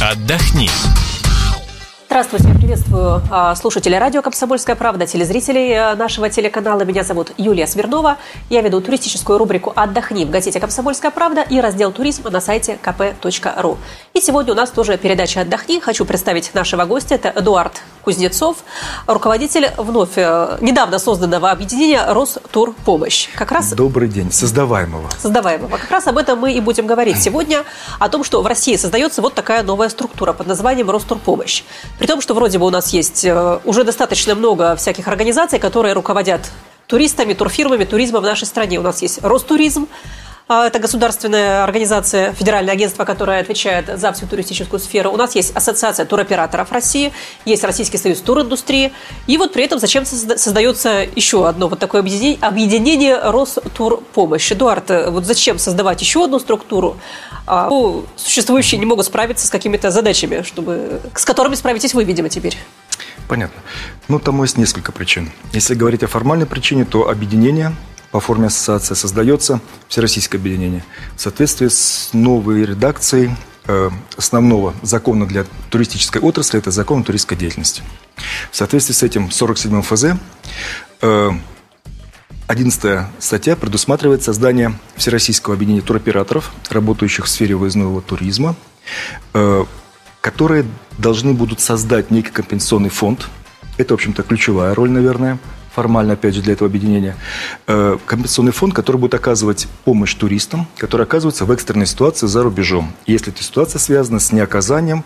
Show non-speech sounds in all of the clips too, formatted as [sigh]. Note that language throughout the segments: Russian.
отдохни. Здравствуйте, приветствую а, слушателей радио «Комсомольская правда», телезрителей а, нашего телеканала. Меня зовут Юлия Смирнова. Я веду туристическую рубрику «Отдохни» в газете «Комсомольская правда» и раздел «Туризм» на сайте kp.ru. И сегодня у нас тоже передача «Отдохни». Хочу представить нашего гостя. Это Эдуард Кузнецов, руководитель вновь э, недавно созданного объединения «Ростурпомощь». Как раз... Добрый день. Создаваемого. Создаваемого. Как раз об этом мы и будем говорить [clears throat] сегодня. О том, что в России создается вот такая новая структура под названием «Ростурпомощь». При том, что вроде бы у нас есть э, уже достаточно много всяких организаций, которые руководят туристами, турфирмами, туризмом в нашей стране. У нас есть Ростуризм, это государственная организация, федеральное агентство, которое отвечает за всю туристическую сферу. У нас есть Ассоциация туроператоров России, есть Российский союз туриндустрии. И вот при этом зачем создается еще одно вот такое объединение, объединение Ростурпомощь. Эдуард, вот зачем создавать еще одну структуру? А, ну, существующие не могут справиться с какими-то задачами, чтобы, с которыми справитесь вы, видимо, теперь. Понятно. Ну, тому есть несколько причин. Если говорить о формальной причине, то объединение по форме ассоциации создается Всероссийское объединение в соответствии с новой редакцией э, основного закона для туристической отрасли, это закон о туристской деятельности. В соответствии с этим 47 ФЗ 11 э, статья предусматривает создание Всероссийского объединения туроператоров, работающих в сфере выездного туризма, э, которые должны будут создать некий компенсационный фонд. Это, в общем-то, ключевая роль, наверное, формально, опять же, для этого объединения, э, компенсационный фонд, который будет оказывать помощь туристам, которые оказываются в экстренной ситуации за рубежом. Если эта ситуация связана с неоказанием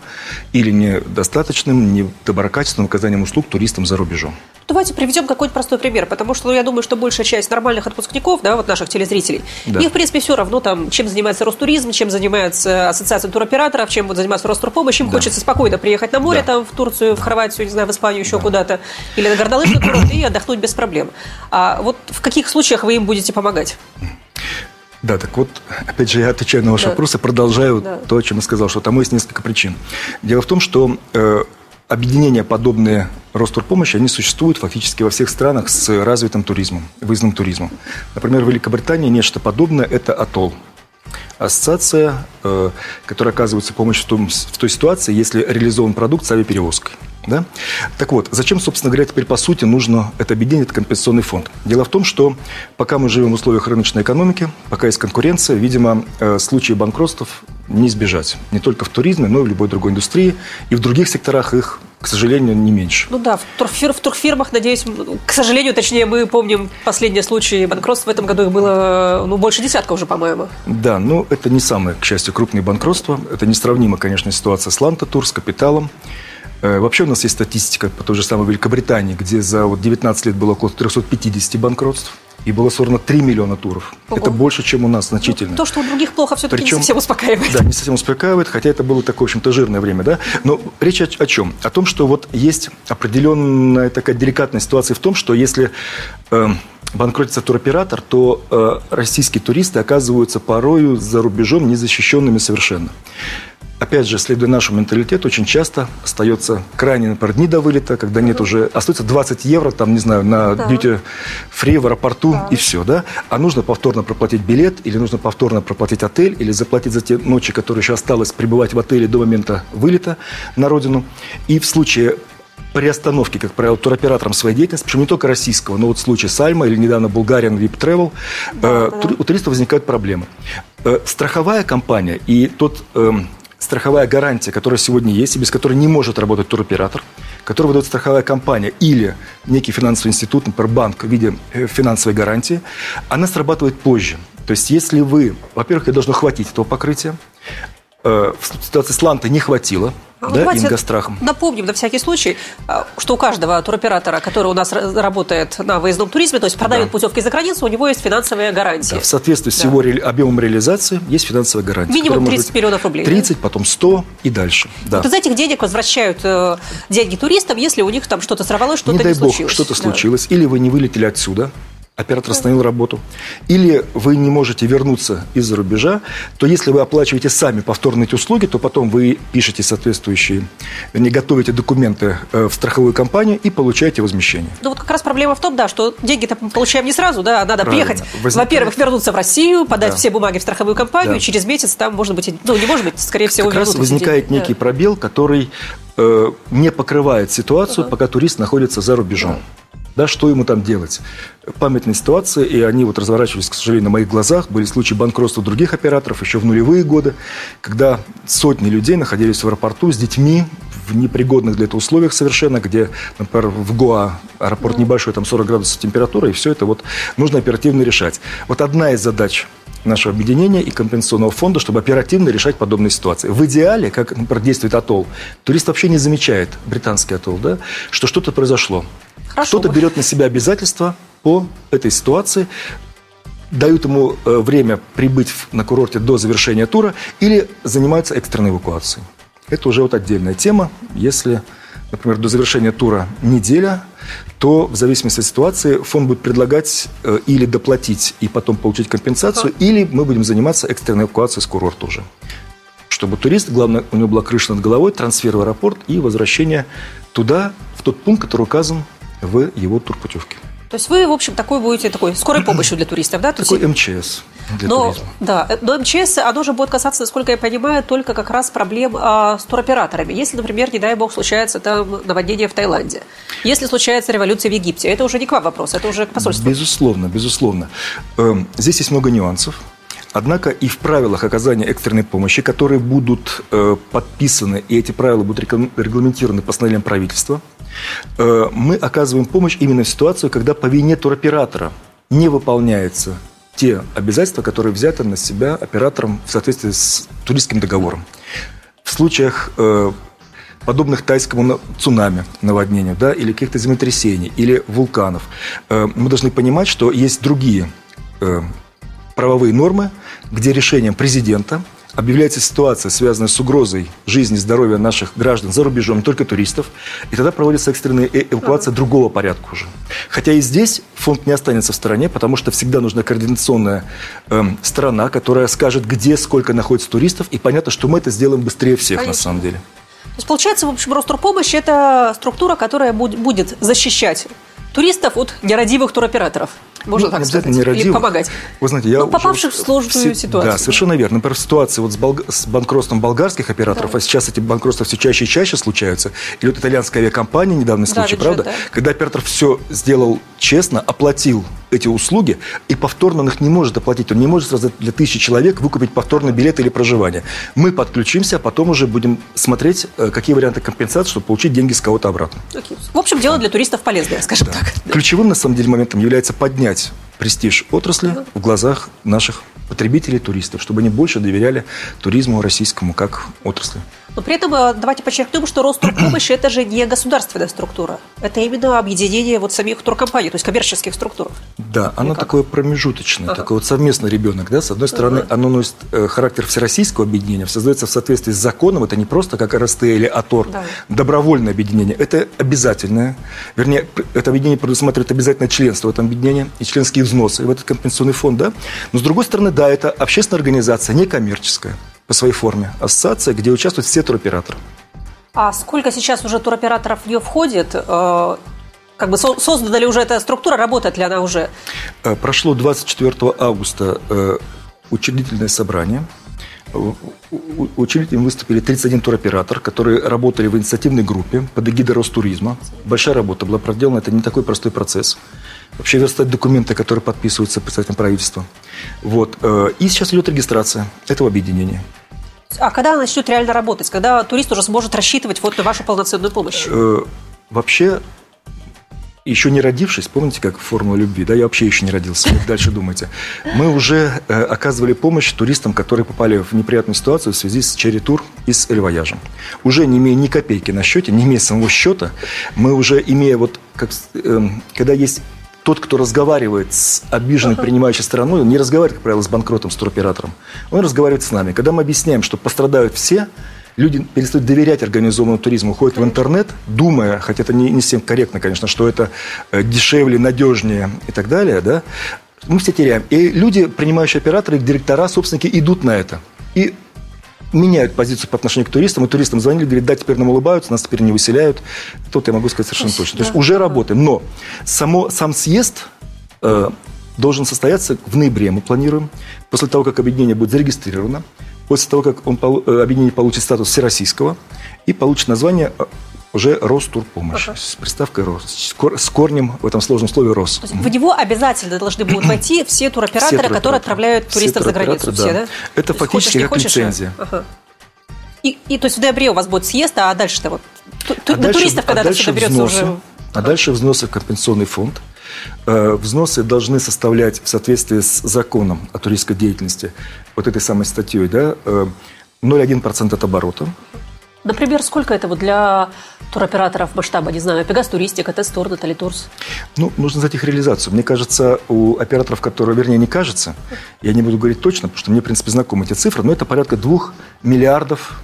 или недостаточным, недоброкачественным оказанием услуг туристам за рубежом. Давайте приведем какой-нибудь простой пример, потому что ну, я думаю, что большая часть нормальных отпускников, да, вот наших телезрителей, да. их, в принципе, все равно, там, чем занимается Ростуризм, чем занимается Ассоциация туроператоров, чем вот занимается Ростурпомощь, им да. хочется спокойно приехать на море, да. там, в Турцию, в Хорватию, не знаю, в Испанию, еще да. куда-то, или на горнолыжный курорт, и отдохнуть без проблем. А вот в каких случаях вы им будете помогать? Да, так вот, опять же, я отвечаю на ваш да. вопрос и продолжаю да. то, о чем я сказал, что тому есть несколько причин. Дело в том, что э, объединения, подобные Ростурпомощи, они существуют фактически во всех странах с развитым туризмом, выездным туризмом. Например, в Великобритании нечто подобное – это атолл. Ассоциация, э, которая оказывается помощь в, том, в той ситуации, если реализован продукт с авиаперевозкой. Да? Так вот, зачем, собственно говоря, теперь по сути нужно это объединение, это компенсационный фонд? Дело в том, что пока мы живем в условиях рыночной экономики, пока есть конкуренция, видимо, э, случаи банкротств не избежать. Не только в туризме, но и в любой другой индустрии. И в других секторах их, к сожалению, не меньше. Ну да, в, турфир, в турфирмах, надеюсь, к сожалению, точнее, мы помним последние случаи банкротств. В этом году их было ну, больше десятка уже, по-моему. Да, но это не самые, к счастью, крупные банкротства. Это несравнима, конечно, ситуация с Ланта Тур, с Капиталом. Э, вообще у нас есть статистика по той же самой Великобритании, где за вот 19 лет было около 350 банкротств. И было сорвано 3 миллиона туров. Ого. Это больше, чем у нас значительно. Ну, то, что у других плохо, все-таки Причем, не совсем успокаивает. Да, не совсем успокаивает, хотя это было такое, в общем-то, жирное время. Да? Но речь о, о чем? О том, что вот есть определенная такая деликатная ситуация в том, что если э, банкротится туроператор, то э, российские туристы оказываются порою за рубежом незащищенными совершенно опять же, следуя нашему менталитету, очень часто остается крайне, например, дни до вылета, когда нет уже, остается 20 евро, там, не знаю, на да. duty free в аэропорту да. и все, да? А нужно повторно проплатить билет, или нужно повторно проплатить отель, или заплатить за те ночи, которые еще осталось пребывать в отеле до момента вылета на родину. И в случае приостановки, как правило, туроператором своей деятельности, причем не только российского, но вот в случае Сальма или недавно Bulgarian VIP Travel, да, э, да. у туристов возникают проблемы. Э, страховая компания и тот э, страховая гарантия, которая сегодня есть, и без которой не может работать туроператор, который выдает страховая компания или некий финансовый институт, например, банк в виде э, финансовой гарантии, она срабатывает позже. То есть, если вы, во-первых, ей должно хватить этого покрытия, Э, в ситуации с Лантой не хватило, ну, да, ингострахом. Напомним на всякий случай, э, что у каждого туроператора, который у нас работает на выездном туризме, то есть продает да. путевки за границу, у него есть финансовая гарантия. Да, в соответствии с его ре... объемом реализации есть финансовая гарантия. Минимум 30 миллионов рублей. 30, да? потом 100 и дальше. Да. Вот из этих денег возвращают э, деньги туристам, если у них там что-то сорвалось, что-то не, не дай случилось. бог, что-то да. случилось. Или вы не вылетели отсюда, оператор остановил работу, или вы не можете вернуться из-за рубежа, то если вы оплачиваете сами повторные эти услуги, то потом вы пишете соответствующие, не готовите документы э, в страховую компанию и получаете возмещение. Ну вот как раз проблема в том, да, что деньги-то получаем не сразу, да, надо Правильно. приехать, Возникает... во-первых, вернуться в Россию, подать да. все бумаги в страховую компанию, да. и через месяц там, может быть, ну не может быть, скорее всего, Как раз возникает некий да. пробел, который э, не покрывает ситуацию, uh-huh. пока турист находится за рубежом. Uh-huh да, что ему там делать. Памятные ситуации, и они вот разворачивались, к сожалению, на моих глазах. Были случаи банкротства других операторов еще в нулевые годы, когда сотни людей находились в аэропорту с детьми в непригодных для этого условиях совершенно, где, например, в Гоа аэропорт небольшой, там 40 градусов температура, и все это вот нужно оперативно решать. Вот одна из задач нашего объединения и компенсационного фонда, чтобы оперативно решать подобные ситуации. В идеале, как, например, действует атолл, турист вообще не замечает, британский атолл, да, что что-то произошло. Кто-то берет на себя обязательства по этой ситуации, дают ему э, время прибыть на курорте до завершения тура или занимаются экстренной эвакуацией. Это уже вот отдельная тема. Если, например, до завершения тура неделя, то в зависимости от ситуации фонд будет предлагать э, или доплатить и потом получить компенсацию, ага. или мы будем заниматься экстренной эвакуацией с курорта уже. Чтобы турист, главное, у него была крыша над головой, трансфер в аэропорт и возвращение туда, в тот пункт, который указан в его турпутевке. То есть вы, в общем, такой будете такой скорой [clears throat] помощью для туристов, да? такой МЧС для но, туризма. Да, но МЧС, оно же будет касаться, насколько я понимаю, только как раз проблем а, с туроператорами. Если, например, не дай бог, случается там наводнение в Таиланде, если случается революция в Египте, это уже не к вам вопрос, это уже к посольству. Безусловно, безусловно. Эм, здесь есть много нюансов. Однако и в правилах оказания экстренной помощи, которые будут э, подписаны, и эти правила будут регламентированы постановлением правительства, э, мы оказываем помощь именно в ситуацию, когда по вине туроператора не выполняются те обязательства, которые взяты на себя оператором в соответствии с туристским договором. В случаях э, подобных тайскому цунами, наводнению, да, или каких-то землетрясений, или вулканов, э, мы должны понимать, что есть другие э, правовые нормы, где решением президента объявляется ситуация, связанная с угрозой жизни и здоровья наших граждан за рубежом, не только туристов, и тогда проводится экстренная э, эвакуация другого порядка уже. Хотя и здесь фонд не останется в стороне, потому что всегда нужна координационная э, сторона, которая скажет, где, сколько находится туристов, и понятно, что мы это сделаем быстрее всех Конечно. на самом деле. То есть, получается, в общем, Ростурпомощь – это структура, которая будет защищать туристов от нерадивых туроператоров. Можно ну, так сказать. Не Или помогать. Вы знаете, я ну, попавших в сложную все, ситуацию. Да, совершенно верно. Например, в ситуации вот с, болг... с банкротством болгарских операторов, да. а сейчас эти банкротства все чаще и чаще случаются, или вот итальянская авиакомпания, недавний случай, да, правда? Да. Когда оператор все сделал честно, оплатил эти услуги и повторно он их не может оплатить. Он не может сразу для тысячи человек выкупить повторный билет или проживание. Мы подключимся, а потом уже будем смотреть, э, какие варианты компенсации, чтобы получить деньги с кого-то обратно. В общем, дело для туристов полезное, скажем да. так. Ключевым, на самом деле, моментом является поднять престиж отрасли в глазах наших потребителей, туристов, чтобы они больше доверяли туризму российскому как отрасли. Но при этом э, давайте подчеркнем, что Ростурпомощь – это же не государственная структура. Это именно объединение вот самих туркомпаний, то есть коммерческих структур. Да, оно такое промежуточное, ага. такой вот совместный ребенок. Да? С одной стороны, ага. оно носит э, характер всероссийского объединения, создается в соответствии с законом. Это не просто как РСТ или АТОР, да. добровольное объединение. Это обязательное. Вернее, это объединение предусматривает обязательное членство в этом объединении и членские взносы в этот компенсационный фонд. Да? Но, с другой стороны, да, это общественная организация, некоммерческая по своей форме. Ассоциация, где участвуют все туроператоры. А сколько сейчас уже туроператоров в нее входит? Э, как бы создана ли уже эта структура, работает ли она уже? Э, прошло 24 августа э, учредительное собрание. Учредителями выступили 31 туроператор, которые работали в инициативной группе под эгидой Ростуризма. Большая работа была проделана, это не такой простой процесс. Вообще верстать документы, которые подписываются представителем правительства. Вот. И сейчас идет регистрация этого объединения. А когда она начнет реально работать? Когда турист уже сможет рассчитывать вот на вашу полноценную помощь? Э, вообще, еще не родившись, помните, как формула любви, да, я вообще еще не родился, как дальше думаете, мы уже э, оказывали помощь туристам, которые попали в неприятную ситуацию в связи с черри-тур и с эльвояжем. Уже не имея ни копейки на счете, не имея самого счета, мы уже имея вот, как, э, когда есть тот, кто разговаривает с обиженной принимающей стороной, он не разговаривает, как правило, с банкротом, с туроператором. Он разговаривает с нами. Когда мы объясняем, что пострадают все, люди перестают доверять организованному туризму, уходят в интернет, думая, хотя это не, не совсем корректно, конечно, что это э, дешевле, надежнее и так далее, да, мы все теряем. И люди, принимающие операторы, их директора, собственники, идут на это. И меняют позицию по отношению к туристам, и туристам звонили, говорят, да, теперь нам улыбаются, нас теперь не выселяют. Тут я могу сказать совершенно точно. То есть уже работаем. Но само, сам съезд э, должен состояться в ноябре, мы планируем, после того, как объединение будет зарегистрировано, после того, как он, э, объединение получит статус всероссийского и получит название э, уже Ростурпомощь ага. с приставкой Рос, с корнем в этом сложном слове Рос. То есть в него обязательно должны будут войти все туроператоры, все которые отправляют туристов за границу. Да. Все, да? Это фактически хочешь, как хочешь, лицензия. Ага. И, и то есть в ноябре у вас будет съезд, а дальше-то вот а до туристов, когда а все доберется взносы, уже... А дальше взносы в компенсационный фонд. Э, взносы должны составлять в соответствии с законом о туристской деятельности, вот этой самой статьей, да, 0,1% э, от оборота. Например, сколько это вот для туроператоров масштаба, не знаю, Пегас Туристика, Тестор, Натали Турс? Ну, нужно знать их реализацию. Мне кажется, у операторов, которые, вернее, не кажется, я не буду говорить точно, потому что мне, в принципе, знакомы эти цифры, но это порядка двух миллиардов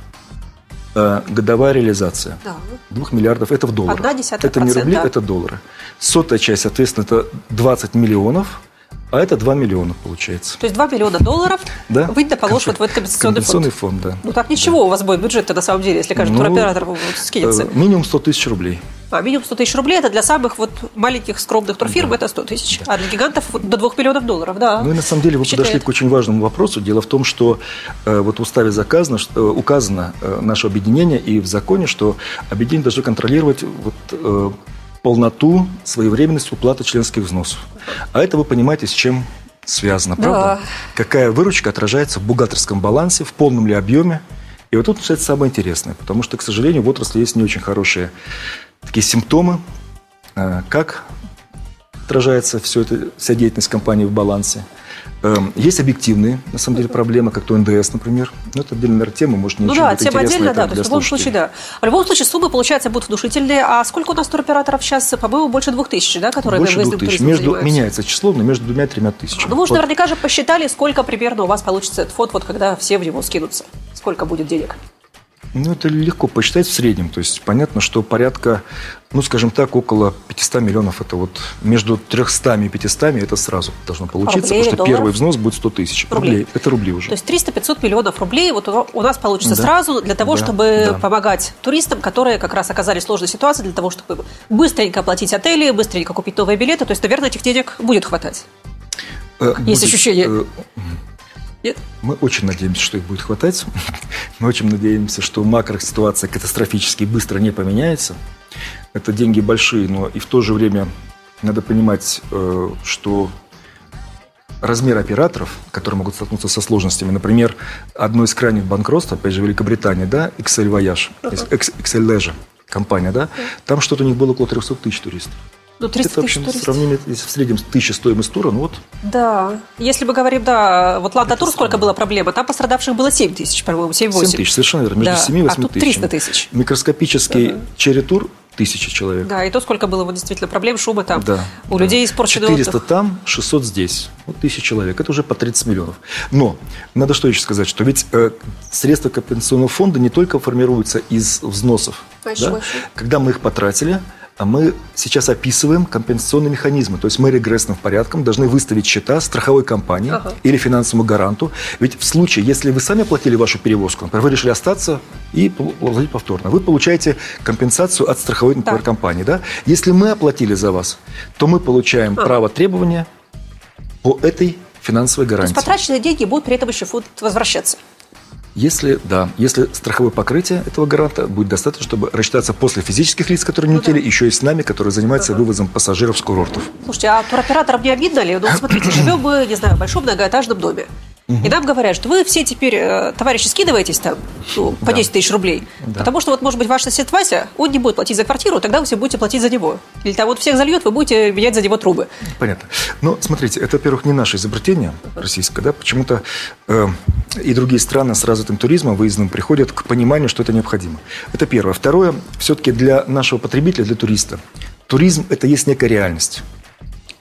э, годовая реализация. Да. Двух миллиардов, это в долларах. Одна десятая Это не рубли, это доллары. Сотая часть, соответственно, это 20 миллионов – а это 2 миллиона получается. То есть 2 миллиона долларов да? вы положишь вот в этот компенсационный, компенсационный фонд. фонд. да. Ну так ничего да. у вас будет бюджет на самом деле, если каждый ну, туроператор скинется. Э, минимум 100 тысяч рублей. А, минимум 100 тысяч рублей это для самых вот маленьких скромных турфирм да. это 100 тысяч. Да. А для гигантов до 2 миллионов долларов, да. Ну и на самом деле вы Считает. подошли к очень важному вопросу. Дело в том, что э, вот в уставе заказано, что, э, указано э, наше объединение и в законе, что объединение должно контролировать вот, э, полноту, своевременность уплаты членских взносов. А это вы понимаете, с чем связано, правда? Да. Какая выручка отражается в бухгалтерском балансе, в полном ли объеме. И вот тут начинается самое интересное, потому что, к сожалению, в отрасли есть не очень хорошие такие симптомы, э, как отражается все это, вся деятельность компании в балансе – есть объективные, на самом деле, проблемы, как то НДС, например. Но это отдельная тема, может, не Ну да, тема отдельно, да. То есть в любом случае, да. В любом случае, суммы, получается, будут внушительные. А сколько у нас туроператоров сейчас? По-моему, больше двух тысяч, да, которые больше двух тысяч. Между, меняется число, но между двумя и тремя тысячами. Ну, вы уже вот. наверняка же посчитали, сколько примерно у вас получится этот фонд, вот когда все в него скинутся. Сколько будет денег? Ну, это легко посчитать в среднем. То есть понятно, что порядка, ну, скажем так, около 500 миллионов. Это вот между 300 и 500 это сразу должно получиться, рублей, потому что долларов? первый взнос будет 100 тысяч. Рублей. рублей. Это рубли уже. То есть 300-500 миллионов рублей вот у нас получится да. сразу для того, да. чтобы да. помогать туристам, которые как раз оказались в сложной ситуации, для того, чтобы быстренько оплатить отели, быстренько купить новые билеты. То есть, наверное, этих денег будет хватать. Э, Есть будет, ощущение. Э, нет? Мы очень надеемся, что их будет хватать. Мы очень надеемся, что макроситуация катастрофически быстро не поменяется. Это деньги большие, но и в то же время надо понимать, э, что размер операторов, которые могут столкнуться со сложностями, например, одно из крайних банкротств, опять же, Великобритания, да, Excel Voyage, Excel Leisure компания, да, там что-то у них было около 300 тысяч туристов. Ну, 300 это, в общем, туристов. сравнение, если в среднем тысяча стоимость тура, ну вот. Да. Если мы говорим, да, вот Ланда Тур, сколько была проблема? Там пострадавших было 7 тысяч, по-моему, 7-8. 7 тысяч, совершенно верно. Между да. 7 и 8 а тут 300 тысяч. Микроскопический ага. черри тур тысячи человек. Да, и то, сколько было вот действительно проблем, шума там. Да, у да. людей испорченный 400 отдых. там, 600 здесь. Вот тысяча человек. Это уже по 30 миллионов. Но надо что еще сказать, что ведь э, средства компенсационного фонда не только формируются из взносов. А да? Когда мы их потратили, а мы сейчас описываем компенсационные механизмы. То есть мы регрессным порядком должны выставить счета страховой компании ага. или финансовому гаранту. Ведь в случае, если вы сами оплатили вашу перевозку, например, вы решили остаться и платить повторно, вы получаете компенсацию от страховой например, компании. Да? Если мы оплатили за вас, то мы получаем а. право требования по этой финансовой гарантии. То есть потраченные деньги будут при этом еще возвращаться. Если, да, если страховое покрытие этого гаранта будет достаточно, чтобы рассчитаться после физических лиц, которые не ну, улетели, да. еще и с нами, которые занимаются ага. вывозом пассажиров с курортов. Слушайте, а туроператорам не обидно ли? Ну, смотрите, [clears throat] живем мы, не знаю, в большом многоэтажном доме. Угу. И нам говорят, что вы все теперь, э, товарищи, скидываетесь там ну, по да. 10 тысяч рублей. Да. Потому что вот, может быть, ваш сосед Вася, он не будет платить за квартиру, тогда вы все будете платить за него. Или там вот всех зальет, вы будете менять за него трубы. Понятно. Но смотрите, это, во-первых, не наше изобретение российское, да, почему-то э, и другие страны с развитым туризмом, выездным, приходят к пониманию, что это необходимо. Это первое. Второе, все-таки для нашего потребителя, для туриста, туризм – это есть некая реальность.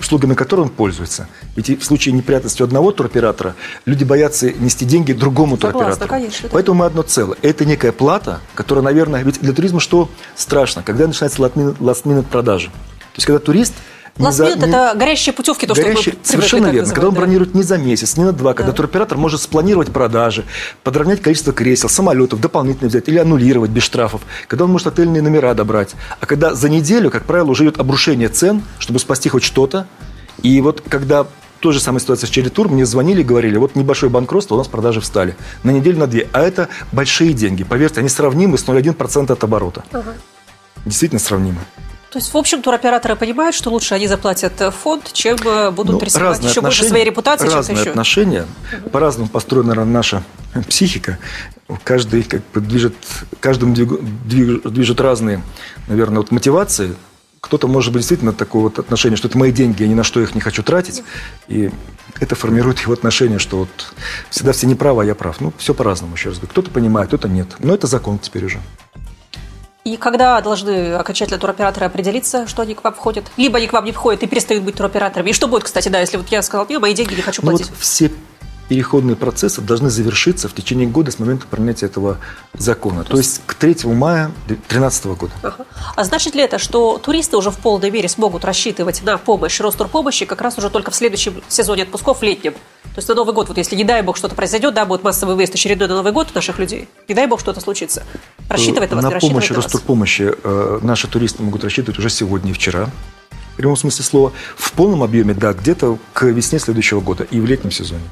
Услугами которой он пользуется. Ведь в случае неприятности одного туроператора люди боятся нести деньги другому Согласна, туроператору. конечно. Поэтому мы одно целое. Это некая плата, которая, наверное, ведь для туризма что страшно, когда начинается last-minute продажи. То есть, когда турист minute не- это горящие путевки, то, Горящие- что привыкли совершенно верно. Когда он да. бронирует не за месяц, не на два, когда Да. туроператор может спланировать продажи, подровнять количество кресел, самолетов, дополнительно взять или аннулировать без штрафов, когда он может отельные номера добрать. А когда за неделю, как правило, уже идет обрушение цен, чтобы спасти хоть что-то. И вот когда той же самая ситуация с Черри-тур, мне звонили и говорили, вот небольшое банкротство, у нас продажи встали. На неделю, на две. А это большие деньги. Поверьте, они сравнимы с 0,1% от оборота. Ага. Действительно сравнимы. То есть, в общем, туроператоры понимают, что лучше они заплатят э, фонд, чем э, будут Ну, рисковать еще больше своей репутацией, чем-то разные еще. отношения. По-разному построена наша психика. Каждый как бы движет, каждым двиг- движ- движут разные, наверное, вот мотивации. Кто-то может быть действительно такое вот отношение, что это мои деньги, я ни на что их не хочу тратить. И это формирует его отношение, что вот всегда все неправы, а я прав. Ну, все по-разному, еще раз говорю. Кто-то понимает, кто-то нет. Но это закон теперь уже. И когда должны окончательно туроператоры определиться, что они к вам входят? Либо они к вам не входят и перестают быть туроператорами. И что будет, кстати, да, если вот я сказал, нет, мои деньги не хочу Ну вот платить? все переходные процессы должны завершиться в течение года с момента принятия этого закона. То есть к 3 мая 2013 года. Ага. А значит ли это, что туристы уже в полной мере смогут рассчитывать на помощь Ростурпомощи как раз уже только в следующем сезоне отпусков летнем? То есть на Новый год, вот если, не дай бог, что-то произойдет, да, будет массовый выезд очередной на Новый год наших людей, не дай бог, что-то случится. Рассчитывает на вас, не на помощь вас? Ростурпомощи э, наши туристы могут рассчитывать уже сегодня и вчера. В прямом смысле слова. В полном объеме, да, где-то к весне следующего года и в летнем сезоне.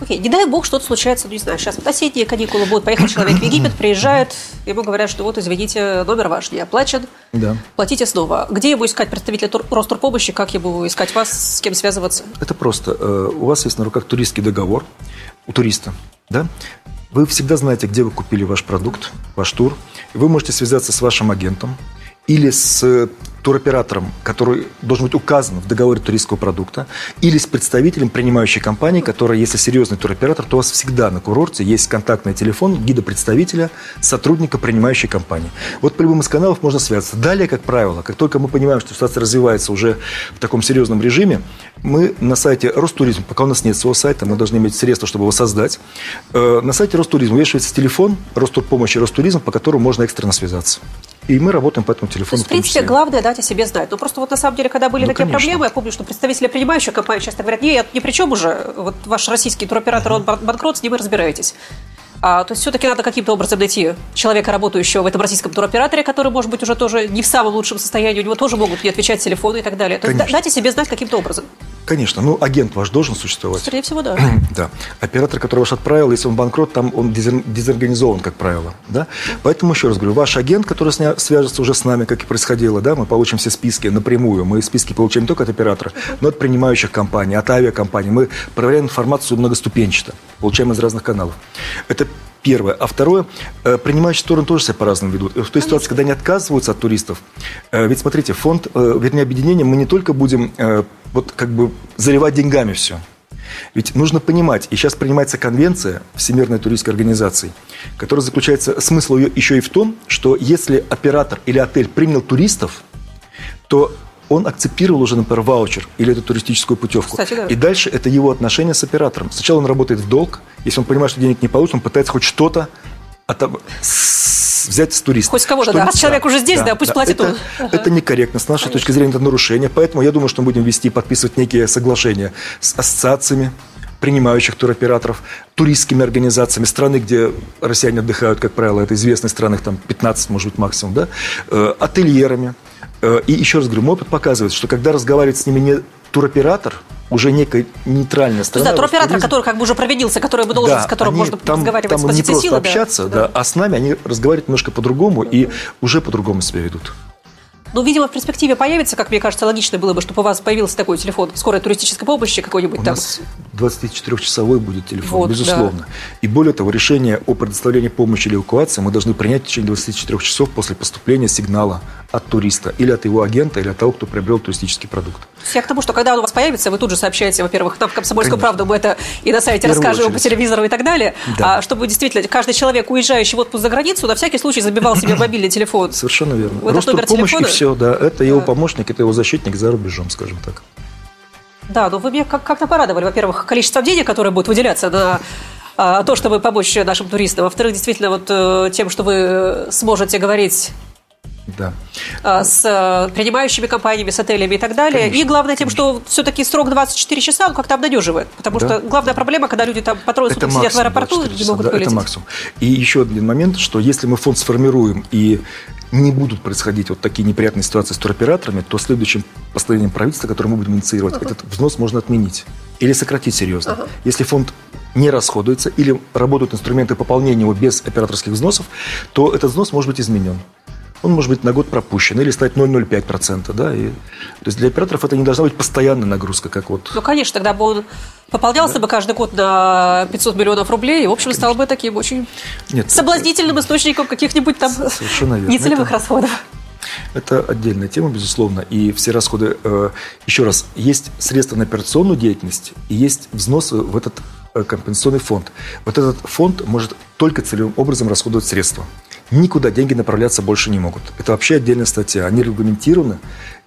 Окей, не дай бог, что-то случается, ну, не знаю, сейчас вот осенние каникулы будут, поехал человек в Египет, [clears throat] приезжает, ему говорят, что вот, извините, номер ваш не оплачен, Да. платите снова. Где ему искать представителя Тур- Ростурпомощи, как ему искать вас, с кем связываться? Это просто. Э, У вас есть на руках туристский договор у туриста, да? Вы всегда знаете, где вы купили ваш продукт, ваш тур. Вы можете связаться с вашим агентом или с э, туроператором, который должен быть указан в договоре туристского продукта, или с представителем принимающей компании, которая, если серьезный туроператор, то у вас всегда на курорте есть контактный телефон гида-представителя, сотрудника принимающей компании. Вот по любым из каналов можно связаться. Далее, как правило, как только мы понимаем, что ситуация развивается уже в таком серьезном режиме, мы на сайте Ростуризм, пока у нас нет своего сайта, мы должны иметь средства, чтобы его создать. Э, На сайте Ростуризм вешается телефон Ростурпомощи Ростуризм, по которому можно экстренно связаться. И мы работаем по этому То телефону есть, в в принципе, числе. главное дать о себе знать. Ну, просто вот на самом деле, когда были Ну, такие конечно. проблемы, я помню, что представители принимающей компании часто говорят, нет, ни при чем уже, вот ваш российский туроператор, он бан- банкрот, с ним и разбираетесь. А, то есть все-таки надо каким-то образом найти человека, работающего в этом российском туроператоре, который, может быть, уже тоже не в самом лучшем состоянии, у него тоже могут не отвечать телефоны и так далее. То есть Конечно. да- дать о себе знать каким-то образом. Конечно, ну агент ваш должен существовать. Скорее всего, да. [clears throat] Да. Оператор, который ваш отправил, если он банкрот, там он дезор- дезорганизован, как правило. Да? Поэтому еще раз говорю, ваш агент, который сня- свяжется уже с нами, как и происходило, да, мы получим все списки напрямую. Мы списки получаем не только от оператора, но от принимающих компаний, от авиакомпаний. Мы проверяем информацию многоступенчато, получаем из разных каналов. Это Первое. А второе, э, принимающие стороны тоже себя по-разному ведут. В той ситуации, когда они отказываются от туристов, э, ведь смотрите, фонд, э, вернее, объединение, мы не только будем вот как бы заливать деньгами все. Ведь нужно понимать, и сейчас принимается конвенция Всемирной туристской организации, которая заключается, смысл ее еще и в том, что если оператор или отель принял туристов, то он акцептировал уже, например, ваучер или эту туристическую путевку. Кстати, да. И дальше это его отношения с оператором. Сначала он работает в долг, если он понимает, что денег не получит, он пытается хоть что-то с- взять с туриста. Хоть с кого-то, да. Раз человек уже здесь, да, пусть платит это, он. Ага. Это некорректно. С нашей точки зрения это нарушение. Поэтому я думаю, что мы будем вести, подписывать некие соглашения с ассоциациями принимающих туроператоров, туристскими организациями, страны, где россияне отдыхают, как правило, это известные страны, их там 15, может быть, максимум, да, э, ательерами. Э, и еще раз говорю, мой опыт показывает, что когда разговаривает с ними не туроператор, уже некая нейтральная То есть, да, туроператор, который как бы уже провинился, который бы должен, с которым они можно там, разговаривать там с не просто силы. да. общаться, да. а с нами они разговаривают немножко по-другому и уже по-другому себя ведут. Ну, видимо, в перспективе появится, как мне кажется, логично было бы, чтобы у вас появился такой телефон скорой туристической помощи какой-нибудь У там. нас 24-часовой будет телефон, Вот, безусловно. И более того, решение о предоставлении помощи или эвакуации мы должны принять в течение 24 часов после поступления сигнала от туриста или от его агента, или от того, кто приобрел туристический продукт. Я к тому, что когда он у вас появится, вы тут же сообщаете, во-первых, нам в «Комсомольскую Конечно. правду» мы это и на сайте расскажем, и по очередь. телевизору и так далее, Да. а чтобы действительно каждый человек, уезжающий в отпуск за границу, на всякий случай забивал себе [clears throat] мобильный телефон. Совершенно верно. Вот номер помощь и телефона? все, да. Это его Да. помощник, это его защитник за рубежом, скажем так. Да, но вы меня как-то порадовали. Во-первых, количеством денег, которое будет выделяться на а, то, чтобы помочь нашим туристам. Во-вторых, действительно, вот э, тем, что вы сможете говорить да. А, с э, принимающими компаниями, с отелями и так далее. Конечно, и главное тем, что все-таки срок 24 часа, он как-то обнадеживает. Потому да. что главная проблема, когда люди там по трое сидят в аэропорту и не могут да, вылететь. Это максимум. И еще один момент, что если мы фонд сформируем и не будут происходить вот такие неприятные ситуации с туроператорами, то следующим постановлением правительства, которое мы будем инициировать, uh-huh. этот взнос можно отменить или сократить серьезно. Uh-huh. Если фонд не расходуется или работают инструменты пополнения его без операторских взносов, то этот взнос может быть изменен он может быть на год пропущен или стать 0,05%. Да, и, то есть для операторов это не должна быть постоянная нагрузка, как вот... Ну, конечно, тогда бы он пополнялся да. бы каждый год на 500 миллионов рублей и, в общем, конечно. стал бы таким очень Нет, соблазнительным это... источником каких-нибудь там нецелевых это... расходов. Это отдельная тема, безусловно. И все расходы, э, еще раз, есть средства на операционную деятельность и есть взносы в этот э, компенсационный фонд. Вот этот фонд может только целевым образом расходовать средства никуда деньги направляться больше не могут. Это вообще отдельная статья. Они регламентированы,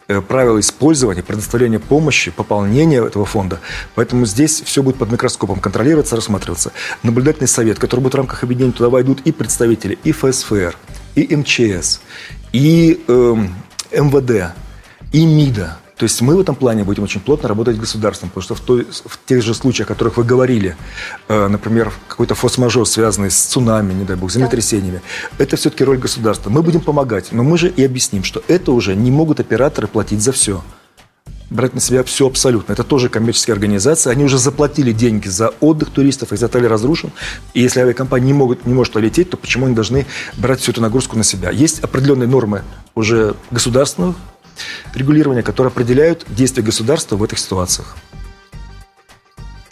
э, правила использования, предоставления помощи, пополнения этого фонда. Поэтому здесь все будет под микроскопом контролироваться, рассматриваться. Наблюдательный совет, который будет в рамках объединения, туда войдут и представители и ФСФР, и МЧС, и э, МВД, и МИДа. То есть мы в этом плане будем очень плотно работать с государством, потому что в, той, в тех же случаях, о которых вы говорили, э, например, какой-то форс-мажор, связанный с цунами, не дай бог, землетрясениями, да. это все-таки роль государства. Мы будем помогать, но мы же и объясним, что это уже не могут операторы платить за все брать на себя все абсолютно. Это тоже коммерческие организации. Они уже заплатили деньги за отдых туристов, их отель разрушен. И если авиакомпания не, могут, не может полететь, то почему они должны брать всю эту нагрузку на себя? Есть определенные нормы уже государственных регулирования, которые определяют действия государства в этих ситуациях.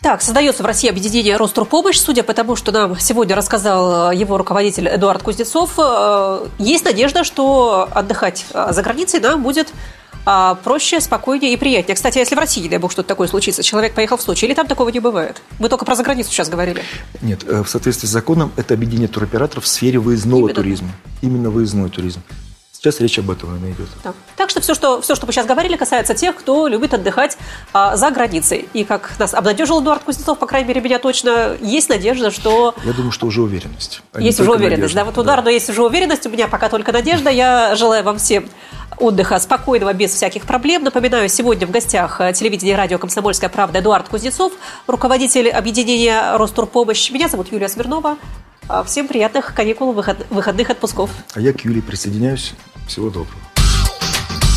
Так, создается в России объединение «Ростурпомощь». Судя по тому, что нам сегодня рассказал э, его руководитель Эдуард Кузнецов, э, есть надежда, что отдыхать э, за границей нам будет проще, спокойнее и приятнее. Кстати, а если в России, дай бог, что-то такое случится, человек поехал в Сочи, или там такого не бывает? Вы только про заграницу сейчас говорили. Нет, в соответствии с законом это объединение туроператоров в сфере выездного Именно. туризма. Именно выездной туризм. Сейчас речь об этом идет. Да. Так что все, что все, что мы сейчас говорили, касается тех, кто любит отдыхать а, за границей. И как нас обнадежил Эдуард Кузнецов, по крайней мере, меня точно, есть надежда, что... Я думаю, что уже уверенность. А есть уже уверенность, надежда. да. Вот у Эдуарда да. есть уже уверенность, у меня пока только надежда. Я желаю вам всем отдыха спокойного, без всяких проблем. Напоминаю, сегодня в гостях э, телевидения и радио «Комсомольская правда» Эдуард Кузнецов, руководитель объединения «Ростурпомощь». Меня зовут Юлия Смирнова. А, всем приятных каникул, выход, выходных отпусков. А я к Юлии присоединяюсь. Всего доброго.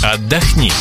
Отдохни.